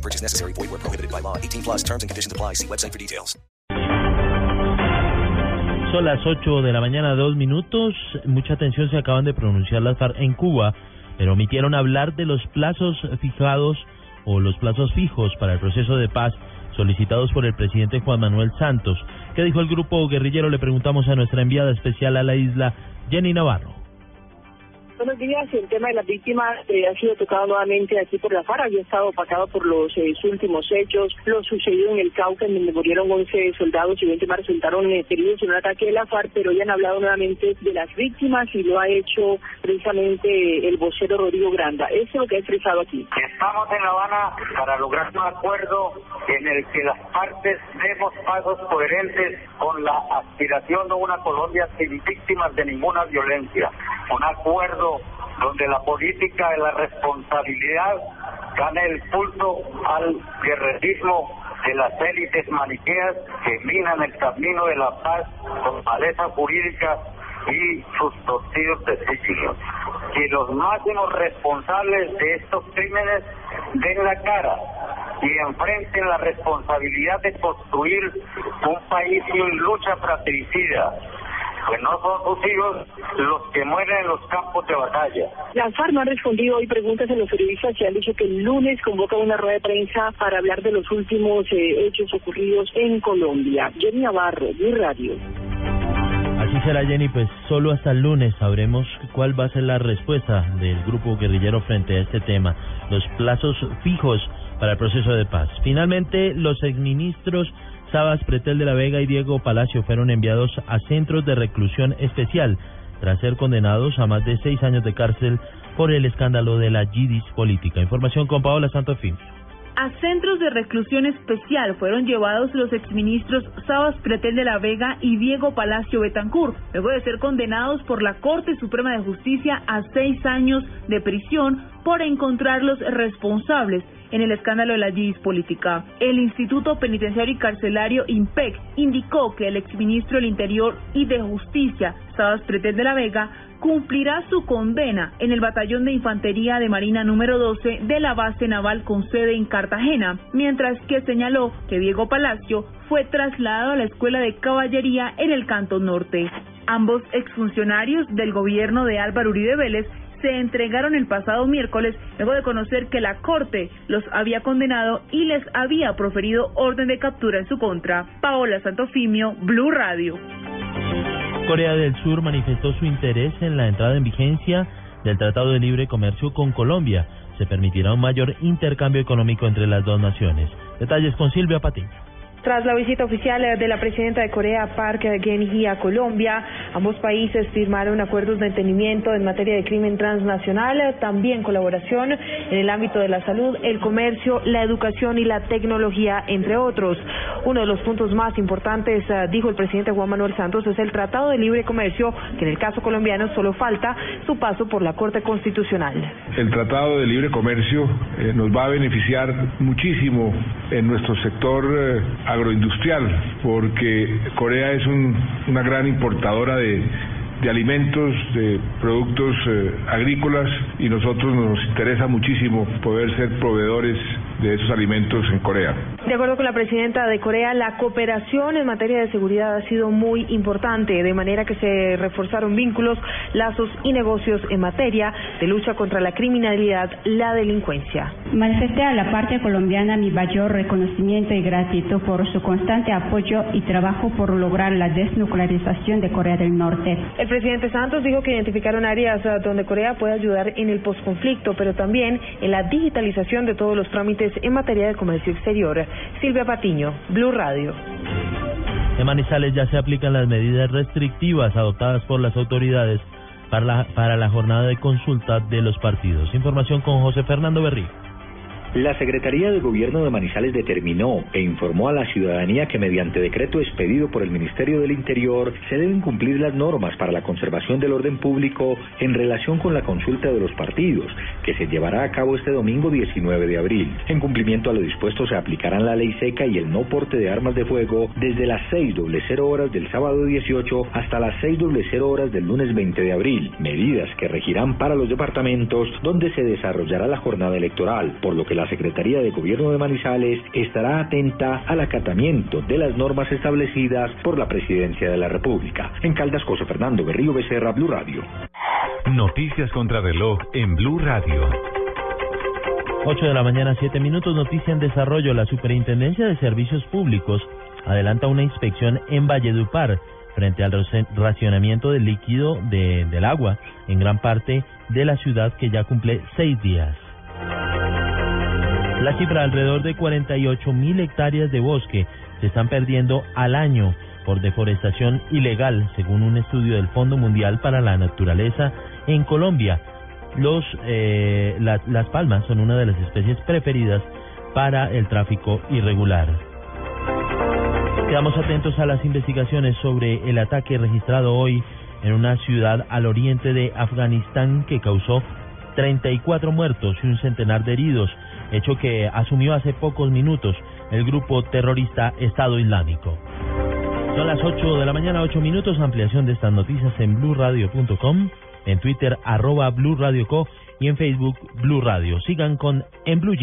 Purchase necessary. Void where prohibited by law. 18 plus terms and conditions apply. See website for details. Son las 8 de la mañana, dos minutos. Mucha atención se acaban de pronunciar las FARC en Cuba, pero omitieron hablar de los plazos fijados o los plazos fijos para el proceso de paz solicitados por el presidente Juan Manuel Santos. ¿Qué dijo el grupo guerrillero? Le preguntamos a nuestra enviada especial a la isla, Jenny Navarro. Buenos días. El tema de las víctimas eh, ha sido tocado nuevamente aquí por la FARC. Había estado opacado por los eh, últimos hechos, lo sucedido en el Cauca, en donde murieron 11 soldados y 20 más resultaron eh, heridos en un ataque de la FARC, pero ya han hablado nuevamente de las víctimas y lo ha hecho precisamente el vocero Rodrigo Granda. Eso es lo que ha expresado aquí. Estamos en La Habana para lograr un acuerdo en el que las partes demos pasos coherentes con la aspiración de una Colombia sin víctimas de ninguna violencia. Un acuerdo donde la política de la responsabilidad gane el pulso al guerrerismo de las élites maniqueas que minan el camino de la paz con maleza jurídica y sus torcidos designios. Que los máximos responsables de estos crímenes den la cara y enfrenten la responsabilidad de construir un país sin lucha fratricida, pues no son sus hijos los que mueren en los campos de batalla. La FARC no ha respondido hoy preguntas a los periodistas y han dicho que el lunes convoca una rueda de prensa para hablar de los últimos eh, hechos ocurridos en Colombia. Jenny Navarro, mi radio. Así será Jenny, pues solo hasta el lunes sabremos cuál va a ser la respuesta del grupo guerrillero frente a este tema, los plazos fijos para el proceso de paz. Finalmente, los exministros Sabas Pretel de la Vega y Diego Palacio fueron enviados a centros de reclusión especial tras ser condenados a más de seis años de cárcel por el escándalo de la Yidis política. Información con Paola Santofín. A centros de reclusión especial fueron llevados los exministros Sabas Pretel de la Vega y Diego Palacio Betancur, luego de ser condenados por la Corte Suprema de Justicia a seis años de prisión por encontrarlos responsables en el escándalo de la GIS política. El Instituto Penitenciario y Carcelario IMPEC indicó que el exministro del Interior y de Justicia, Sabas Pretel de la Vega, cumplirá su condena en el Batallón de Infantería de Marina número 12 de la base naval con sede en Cartagena, mientras que señaló que Diego Palacio fue trasladado a la Escuela de Caballería en el Cantón Norte. Ambos exfuncionarios del gobierno de Álvaro Uribe Vélez se entregaron el pasado miércoles luego de conocer que la Corte los había condenado y les había proferido orden de captura en su contra. Paola Santofimio, Blue Radio. Corea del Sur manifestó su interés en la entrada en vigencia del Tratado de Libre Comercio con Colombia. Se permitirá un mayor intercambio económico entre las dos naciones. Detalles con Silvia Patiño. Tras la visita oficial de la presidenta de Corea, Park Geun-hye, a Colombia, ambos países firmaron acuerdos de entendimiento en materia de crimen transnacional, también colaboración en el ámbito de la salud, el comercio, la educación y la tecnología, entre otros. Uno de los puntos más importantes, eh, dijo el presidente Juan Manuel Santos, es el Tratado de Libre Comercio, que en el caso colombiano solo falta su paso por la Corte Constitucional. El Tratado de Libre Comercio eh, nos va a beneficiar muchísimo en nuestro sector eh, agroindustrial, porque Corea es un, una gran importadora de, de alimentos, de productos eh, agrícolas y nosotros nos interesa muchísimo poder ser proveedores de esos alimentos en Corea. De acuerdo con la presidenta de Corea, la cooperación en materia de seguridad ha sido muy importante, de manera que se reforzaron vínculos, lazos y negocios en materia de lucha contra la criminalidad, la delincuencia. Manifesté a la parte colombiana mi mayor reconocimiento y gratitud por su constante apoyo y trabajo por lograr la desnuclearización de Corea del Norte. El presidente Santos dijo que identificaron áreas ah, donde Corea puede ayudar en el posconflicto, pero también en la digitalización de todos los trámites en materia de comercio exterior. Silvia Patiño, Blue Radio. En Manizales ya se aplican las medidas restrictivas adoptadas por las autoridades para la, para la jornada de consulta de los partidos. Información con José Fernando Berrío. La Secretaría de Gobierno de Manizales determinó e informó a la ciudadanía que mediante decreto expedido por el Ministerio del Interior se deben cumplir las normas para la conservación del orden público en relación con la consulta de los partidos, que se llevará a cabo este domingo 19 de abril. En cumplimiento a lo dispuesto se aplicarán la ley seca y el no porte de armas de fuego desde las 6.00 horas del sábado 18 hasta las 6.00 horas del lunes 20 de abril, medidas que regirán para los departamentos donde se desarrollará la jornada electoral, por lo que la Secretaría de Gobierno de Manizales estará atenta al acatamiento de las normas establecidas por la Presidencia de la República. En Caldas, José Fernando Berrío Becerra, Blue Radio. Noticias contra reloj en Blue Radio. 8 de la mañana, 7 minutos, noticia en desarrollo. La Superintendencia de Servicios Públicos adelanta una inspección en Valledupar frente al racionamiento del líquido de, del agua en gran parte de la ciudad que ya cumple seis días. La cifra, alrededor de 48 mil hectáreas de bosque se están perdiendo al año por deforestación ilegal, según un estudio del Fondo Mundial para la Naturaleza en Colombia. Los, eh, las palmas son una de las especies preferidas para el tráfico irregular. Quedamos atentos a las investigaciones sobre el ataque registrado hoy en una ciudad al oriente de Afganistán que causó 34 muertos y un centenar de heridos hecho que asumió hace pocos minutos el grupo terrorista Estado Islámico. Son las 8 de la mañana, 8 minutos, ampliación de estas noticias en blurradio.com, en Twitter arroba blurradioco y en Facebook Blue Radio. Sigan con En Blue